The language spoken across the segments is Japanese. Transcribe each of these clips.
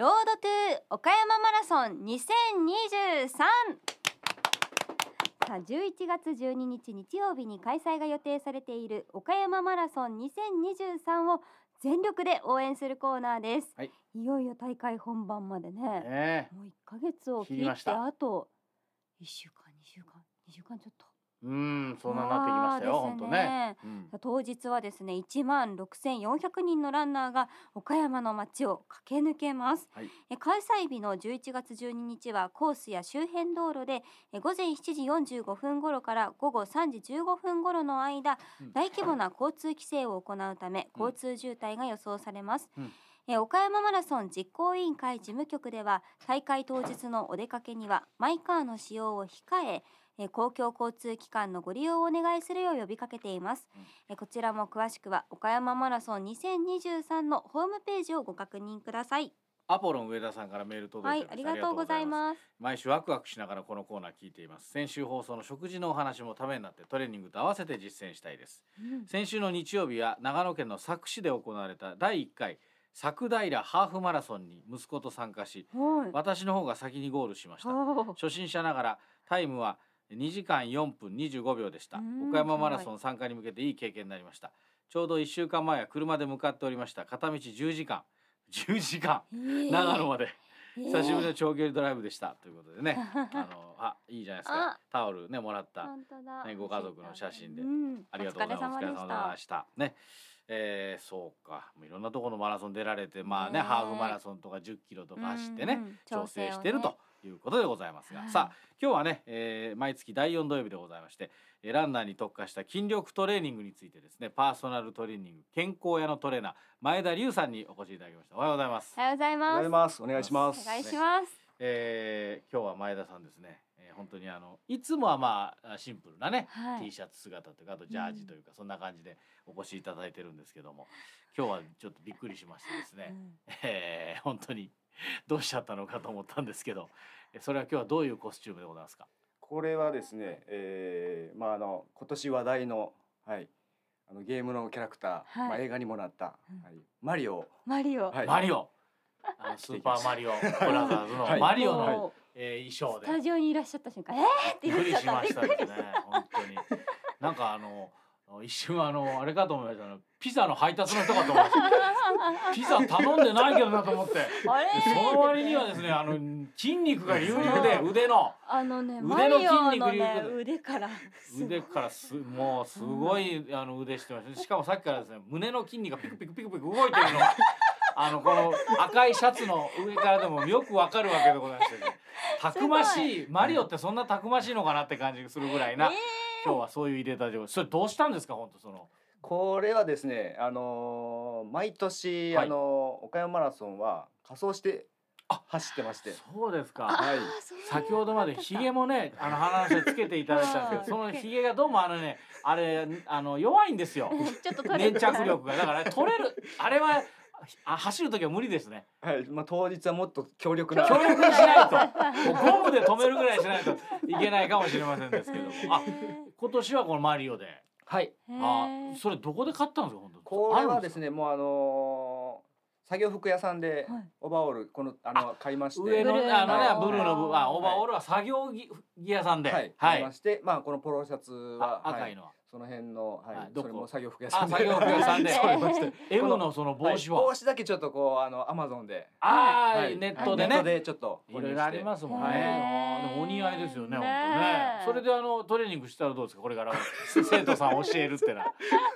ロードトゥー岡山マラソン2023さあ11月12日日曜日に開催が予定されている岡山マラソン2023を全力で応援するコーナーです、はい。いよいよ大会本番までね。ねもう1ヶ月を切ってた。あと1週間2週間2週間ちょっとうんそんなになってきましたよわあ本当ね。うん。当日はですね1万6400人のランナーが岡山の街を駆け抜けます、はい。え開催日の11月12日はコースや周辺道路でえ午前7時45分頃から午後3時15分頃の間、うん。大規模な交通規制を行うため交通渋滞が予想されます、うん。え岡山マラソン実行委員会事務局では大会当日のお出かけにはマイカーの使用を控ええ公共交通機関のご利用をお願いするよう呼びかけています、うん。えこちらも詳しくは岡山マラソン2023のホームページをご確認ください。アポロン上田さんからメール届はいいてます。ありがとうございます。毎週ワクワクしながらこのコーナー聞いています。先週放送の食事のお話もためになってトレーニングと合わせて実践したいです。うん。先週の日曜日は長野県の佐久市で行われた第1回佐久平ハーフマラソンに息子と参加しはい。私の方が先にゴールしました。初心者ながらタイムは2時間4分25秒でした。うん岡山マラソン参加に向けていい経験になりました。ちょうど1週間前は車で向かっておりました。片道10時間。10時間。えー。長野まで。えー。久しぶりの長距離ドライブでした。ということでね。あのあいいじゃないですか。あ。タオルねもらった。ねご家族の写真で。うん。ありがとうございます。お疲れ様でしした。ね。えー、そうか。いろんなところのマラソン出られてまあねねえハーフマラソンとか10キロとか走ってね、うんうん。調整してるということでございますが、はい。さあ今日はね、えー毎月第4土曜日でございましてえーランナーに特化した筋力トレーニングについてですねパーソナルトレーニング健康屋のトレーナー前田龍さんにお越しいただきました。おはようございます。お、はようございます。ざいます。お願いします。お願いします。えー今日は前田さんですね、えー本当にあのいつもはまあシンプルなね、はい。T シャツ姿というかあとジャージというか、そんな感じでお越しいただいてるんですけども今日はちょっとびっくりしましてですね、えー本当に どうしちゃったのかと思ったんですけどえそれは今日はどういうコスチュームでございますか？これはですね、えー、まああの今年話題のはいあのゲームのキャラクター、はい。まあ映画にもなった、うん。はい、マリオ。をマリオ。はい。マリオ。あのスーパーマリオブラザーズのはい。マリオの、もうえー衣装で。スタジオにいらっしゃった瞬間えーってびっくり言っちゃっしたましたですね 本当に。なんかあの一瞬あのあれかと思いました。ピザの配達の人かと思いました。ピザ頼んでないけどなと思って。その割にはですねあの筋肉が隆々で腕の。あのね腕の筋肉のね隆々で。腕から腕からすもうすごいあの腕してました。しかもさっきからですね胸の筋肉がピクピクピクピク動いてるの。が あのこの赤いシャツの上からでもよくわかるわけでございまして、ね、たくましい。マリオってそんなたくましいのかなって感じがするぐらいな、え今日はそういう入れた状況それどうしたんですか？本当その。これはですね、あのー毎年、はい。あのー岡山マラソンは仮装してあ走ってまして、そうですか。はい。先ほどまでひげもねあの鼻の下につけていただいたんですけど そのひげがどうもあのねあれあの弱いんですよ。ちょっと取れ粘着力が。だから取れる。あれはあ走る時は無理ですね。はい、まあ当日はもっと強力な。強力にしないと。もうゴムで止めるぐらいしないといけないかもしれませんですけども。あ今年はこのマリオで。はい、へあーそれどこで買ったんですか本当これはですねね、もうあのー作業服屋さんではい。オーバーオールこのあの買いまして、上のブルーのあのねはい。ブルーの部あオーバーオールは作業着着屋さんではい、はい。買いまして、まあこのポロシャツは赤いのはその辺のはい、はいどこそれも作業服屋さんであ作業服屋さんで。M のその帽子は？いは帽子だけちょっとこうあのアマゾンで、あはい。ーネットでネットねでちょっといろいろありますもんね。でもお似合いですよね本当ね。それであのトレーニングしたらどうですか？これから。生徒さん教えるってのは。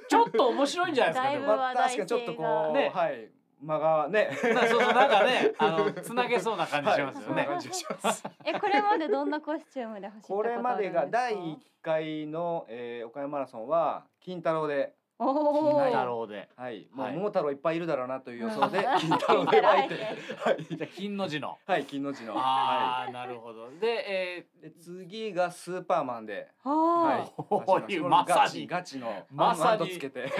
ちょっと面白いんじゃないですか？でも。まあ確かにちょっとこう、ね。はい間がね。なそうそうなんかね あのつなげそうな感じしますよね。はいえこれまでどんなコスチュームで走ったことこれまでが第一1回の、えー、岡山マラソンは金太郎で、金はい太郎で。はい、もうはい桃太郎いっぱいいるだろうなという予想でう ん金太郎で巻いて、はい、じゃあ金の字の。はい、金の字の、はああなるほど。でえい、で次がスーパーマンで、ははい。まさに。ガチガチのまさに。アンドつけて、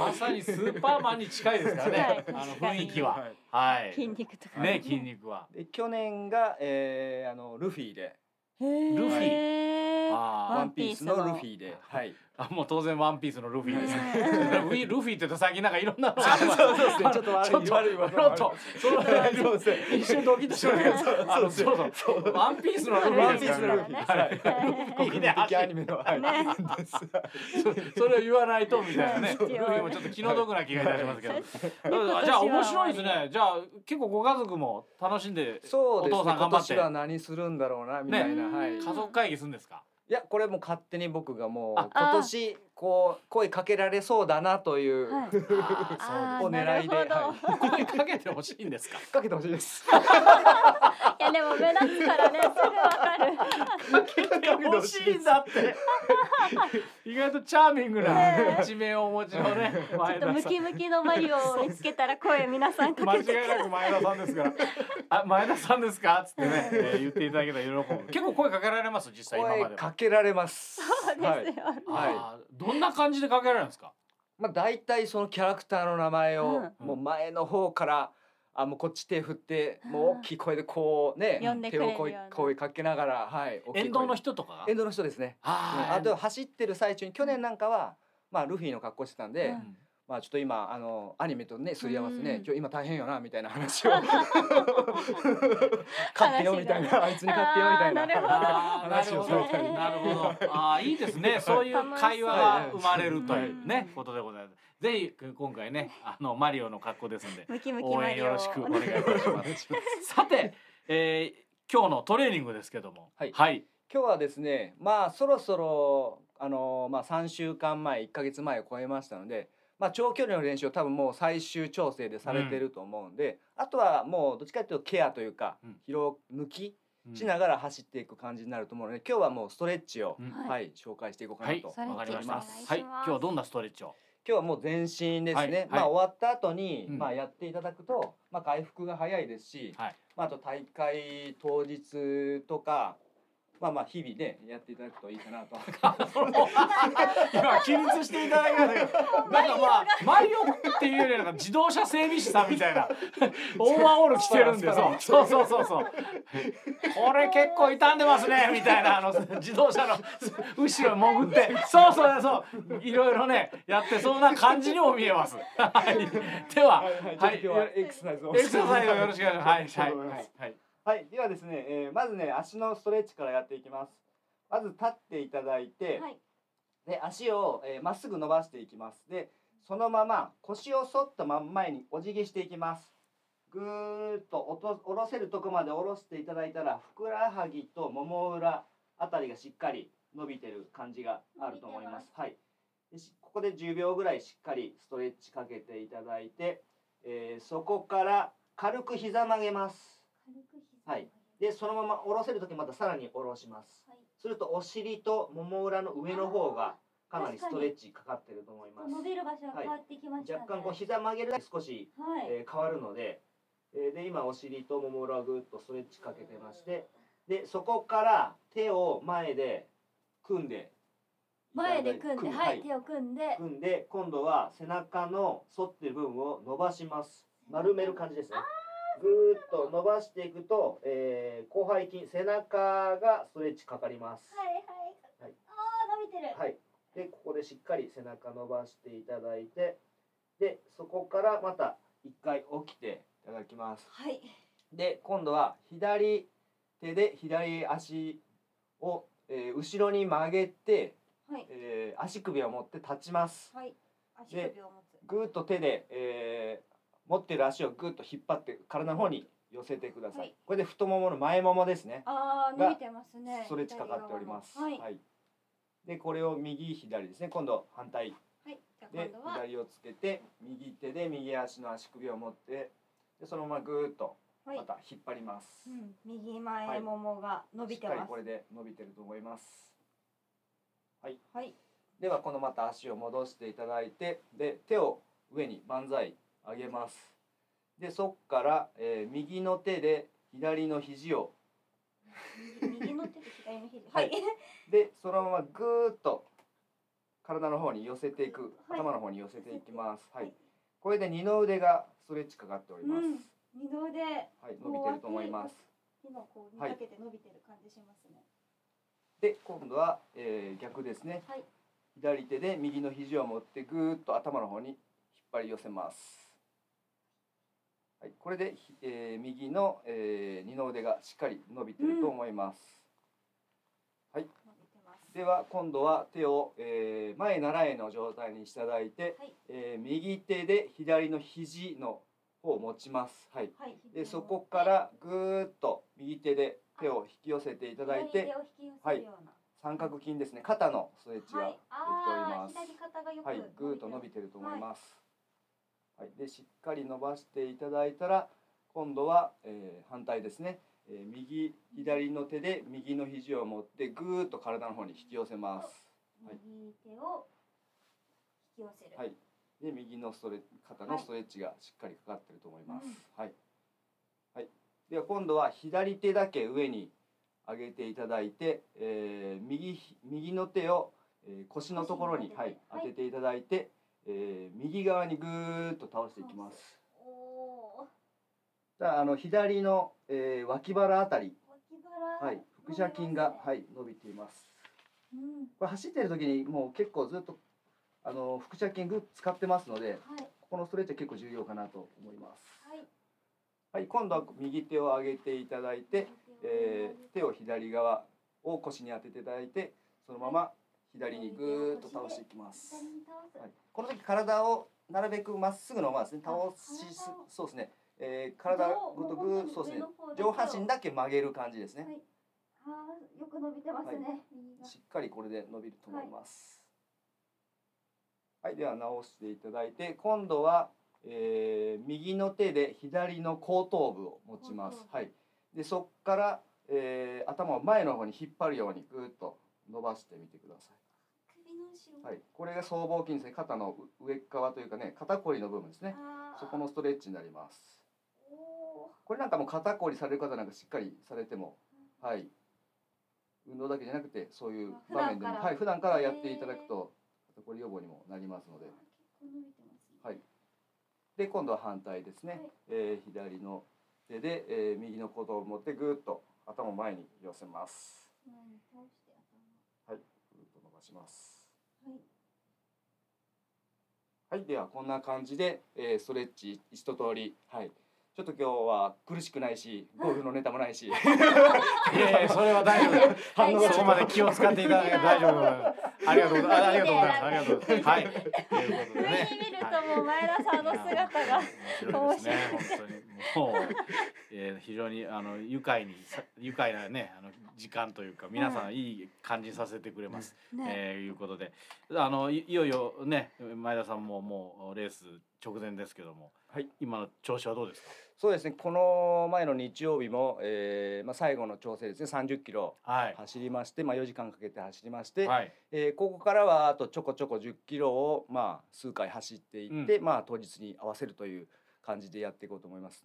まさにスーパーマンに近いですからね。近い。あの雰囲気は。はい。はい。筋肉とかね。筋肉は。で去年が、えー、あのルフィで、ルフィ。あー。ワンピースのルフィで、はい。あもう当然ワンピースのルフィですね。うんルフィルフィってと最近なんかいろんなのが。ちょっと悪いちょっと悪い悪いちょっとその。一瞬ドキッとしましたけど、あのそそううそうワンピースのルフワンピールフィ。ははいい。国民的アニメのは。そそれを言わないとみたいなね。ルフィもちょっと気の毒な気がいたしますけど。じゃあ面白いですね。じゃあ結構ご家族も楽しんで。お父さん頑張って今年は何するんだろうなみたいな。ねはい。家族会議するんですか？いやこれも勝手に僕がもうあ今年こう声かけられそうだなという、はいあ あーお狙いで、なるほどはー声かけてほしいんですか？い、かけてほしいです。いやでも目立つからねすぐわかるかけてほしいんだって。意外とチャーミングなね一面をお持ちのねちょっとム。キムキのマリオを見つけたら声皆さんか間けて違いなく前田さんですから。あ、前田さんですか？っつってね、えー言っていただけたら喜ぶ。結構声かけられます？実際今ま声では。かけられます。そうですよ、はい。ねはい。どんな感じでかけられるんですか？まあ大体そのキャラクターの名前を、うん。もう前の方から。あもうこっち手振ってうん。もう大きい声でこうね手を声声かけながらはい沿道の人とかが？沿道の人ですね。あと走ってる最中に去年なんかはまあルフィの格好してたんで、うんまあちょっと今あのアニメとねすり合わせね、うん。今日今大変よなみたいな話を。買ってよみたいなあいつに買ってよみたいなあーなるほど。あーなる話をほどされたりなるほど。あーいいですね。そういう会話が生まれるというねうんことでございます。ぜひ今回ねあのマリオの格好ですんでムキムキ応援よろしくお願いいたします。さて、えー今日のトレーニングですけども。はい。はい、今日はですねまあそろそろあのまあ3週間前1ヶ月前を超えましたのでまあ長距離の練習を多分もう最終調整でされてると思うんで、あとはもうどっちかというとケアというか、うん。疲労抜きうんしながら走っていく感じになると思うので今日はもうストレッチを、うん。はいはい、紹介していこうかはないとそれわかりました。お願いします。はい。今日はどんなストレッチを？今日はもう全身ですね、はい。はい。まあ終わった後に、うん。まあやっていただくと、まあ回復が早いですし、はい。まああと大会当日とか、まあまあ日々ねやっていただくといいかなと。今起立していただきましたけど。なんかまあマリオっていうよりなんか自動車整備士さんみたいな。オーバーオール着てるんでそうそうそう。そうそうこれ結構傷んでますねみたいなあの自動車の後ろに潜って。そうそうそう。いろいろねやってそんな感じにも見えます。はい、でははいはい、はい。ちょっと今日はエクササイズをエクササイズをよろしくお願いします。はいはいはいはい。はい、ではですね、えーまずね足のストレッチからやっていきます。まず立っていただいて、はいで足をえーま、っすぐ伸ばしていきます。で、そのまま腰を反ったまん前にお辞儀していきます。ぐーっと落と下ろせるとこまで下ろしていただいたら、ふくらはぎともも裏あたりがしっかり伸びてる感じがあると思います。はい。でしここで10秒ぐらいしっかりストレッチかけていただいて、えーそこから軽く膝曲げます。はい。でそのまま下ろせる時またさらに下ろします、はい。するとお尻ともも裏の上の方がかなりストレッチかかってると思います。伸びる場所が変わってきましたね、若干こう膝曲げるだけ少し、はい、えー変わるので、えーで今お尻ともも裏をぐっとストレッチかけてましてでそこから手を前で組んで前で組んで、はい、い。手を組んで、組んで今度は背中の反ってる部分を伸ばします。丸める感じですねぐーっと伸ばしていくと、えー、広背筋背中がストレッチかかります。はいはい、はい。ああ伸びてる、はい。でここでしっかり背中伸ばしていただいてでそこからまた一回起きていただきます。はい。で今度は左手で左足を、えー後ろに曲げて、はい。えー足首を持って立ちます。はい。足首を持つ。ぐーっと手で、えー持ってる足をぐーっと引っ張って体の方に寄せてください、はい。これで太ももの前ももですね。がああ伸びてますね。ストレッチかかっております。左側もはい、でこれを右左ですね。今度反対。はい、で左をつけて右手で右足の足首を持ってでそのままぐーっとはい。また引っ張ります、うん、右前ももが伸びてます。しっかりこれで伸びてると思います。はい。はい。ではこのまた足を戻していただいてで手を上に万歳上げます。でそっから、えー右の手で左の肘を。右右の手と左の肘。ははい。いでそのままぐーっと体の方に寄せていく、はい。頭の方に寄せていきます。はい。これで二の腕がストレッチかかっております、うん。二の腕。はい。伸びてると思います。今こうにはい。かけて伸びてる感じしますね、で今度は、えー逆ですね、はい。左手で右の肘を持ってぐーっと頭の方に引っ張り寄せますはい、これで、ひえー右の、えー二の腕がしっかり伸びてると思います、伸びてます。では今度は手を、えー前習えの状態にしていただいて、はい。えー右手で左の肘の方を持ちます。はい。はい。でそこからぐーっと右手で手を引き寄せていただいて左手を引き寄せるような。三角筋ですね。肩のストレッチがはい。できております。はい。てぐーっと伸びてると思いますはい。でしっかり伸ばしていただいたら今度は、えー反対ですね、えー右左の手で右の肘を持ってぐーっと体の方に引き寄せます。はい。右手を引き寄せる。はい。で右のストレ肩のストレッチがしっかりかかってると思います、はい、はい、では今度は左手だけ上に上げていただいて、えー右右の手を、えー腰のところに、はい。当てていただいて、えー右側にぐーっと倒していきます。じゃああの左の、えー脇腹あたり、はい、腹斜筋が、はいい、伸びています。うん。これ走ってる時にもう結構ずっとあの腹斜筋ぐっ使ってますのではい。ここのストレッチは結構重要かなと思います。はい。はい、今度は右手を上げていただいて、えー手を左側を腰に当てていただいてそのまま左にぐーっと倒していきます、はい、この時体をなるべくまっすぐのままですね倒しそうですね、えー体ごとぐーそうですね。上半身だけ曲げる感じですね、はい。あーよく伸びてますね、右が。しっかりこれで伸びると思います。はい、では直していただいて今度は、えー右の手で左の後頭部を持ちます。はい。でそこから、えー頭を前の方に引っ張るようにぐーっと伸ばしてみてください、はい、これが僧帽筋ですね。肩のう上側というかね肩こりの部分ですね。そこのストレッチになります。これなんかもう肩こりされる方なんかしっかりされてもはい。運動だけじゃなくてそういう場面でも。普段から。はい普段からやっていただくと肩こり予防にもなりますので。はい。で今度は反対ですね、はい。えー左の手で、えー右の鼓動を持ってぐーっと頭を前に寄せます。前に倒して頭。ぐーっと伸ばしますはい。はいではこんな感じで、えーストレッチ一通りはい。ちょっと今日は苦しくないしゴルフのネタもないし。いやいやそれは大丈夫。反応がそこまで気を使っていただけて大丈夫。ですありがとうございます。ありがとうございます。ありがとうございます。はい。ということでね上に見るともう前田さんの姿が面白い。ですね。本当にもう、えー、非常にあの愉快にさ愉快なねあの時間というか皆さんいい感じさせてくれます、ね。えーいうことで。あのいいよいよね前田さんももうレース直前ですけども、はい。今の調子はどうですか？そうですね。この前の日曜日も、えーまあ、最後の調整ですね。30キロはい。走りまして、まあ、4時間かけて走りまして、はい。えーここからはあとちょこちょこ10キロを、まあ、数回走っていって、まあ、当日に合わせるという感じでやっていこうと思います。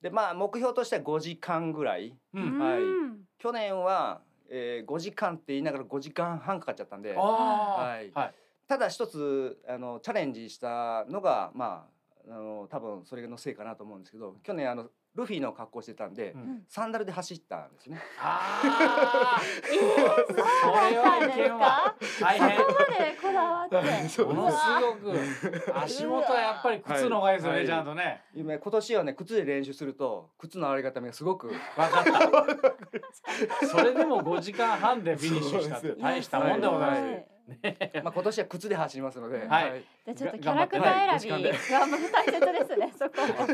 でまあ目標としては5時間ぐらい。うん。はい。うん去年は、えー5時間って言いながら5時間半かかっちゃったんで。はい。はいただ一つあのチャレンジしたのがまああの多分それのせいかなと思うんですけど去年あのルフィの格好してたんで、うん。サンダルで走ったんですね。ああえー、そうだったん大変。そこまでこだわって。ものすごく。足元はやっぱり靴の方がいいですよね、はいちゃんとね。今今年はね靴で練習すると靴の洗い方がすごく分かった。それでも5時間半でフィニッシュしたって大したもんでございますまあ今年は靴で走りますので、はいじゃあちょっとキがャラクター選び頑がまあ大切ですねそこも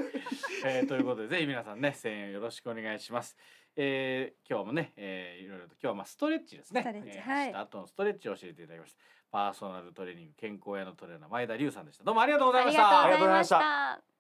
えーということでぜひ皆さんね声援よろしくお願いします。えー、今日もね、えー、いろいろと今日はまあストレッチですね。ストレッチえーはいした後のストレッチを教えていただきました。パーソナルトレーニング健康屋のトレーナー前田龍さんでした。どうもありがとうございました。ありがとうございました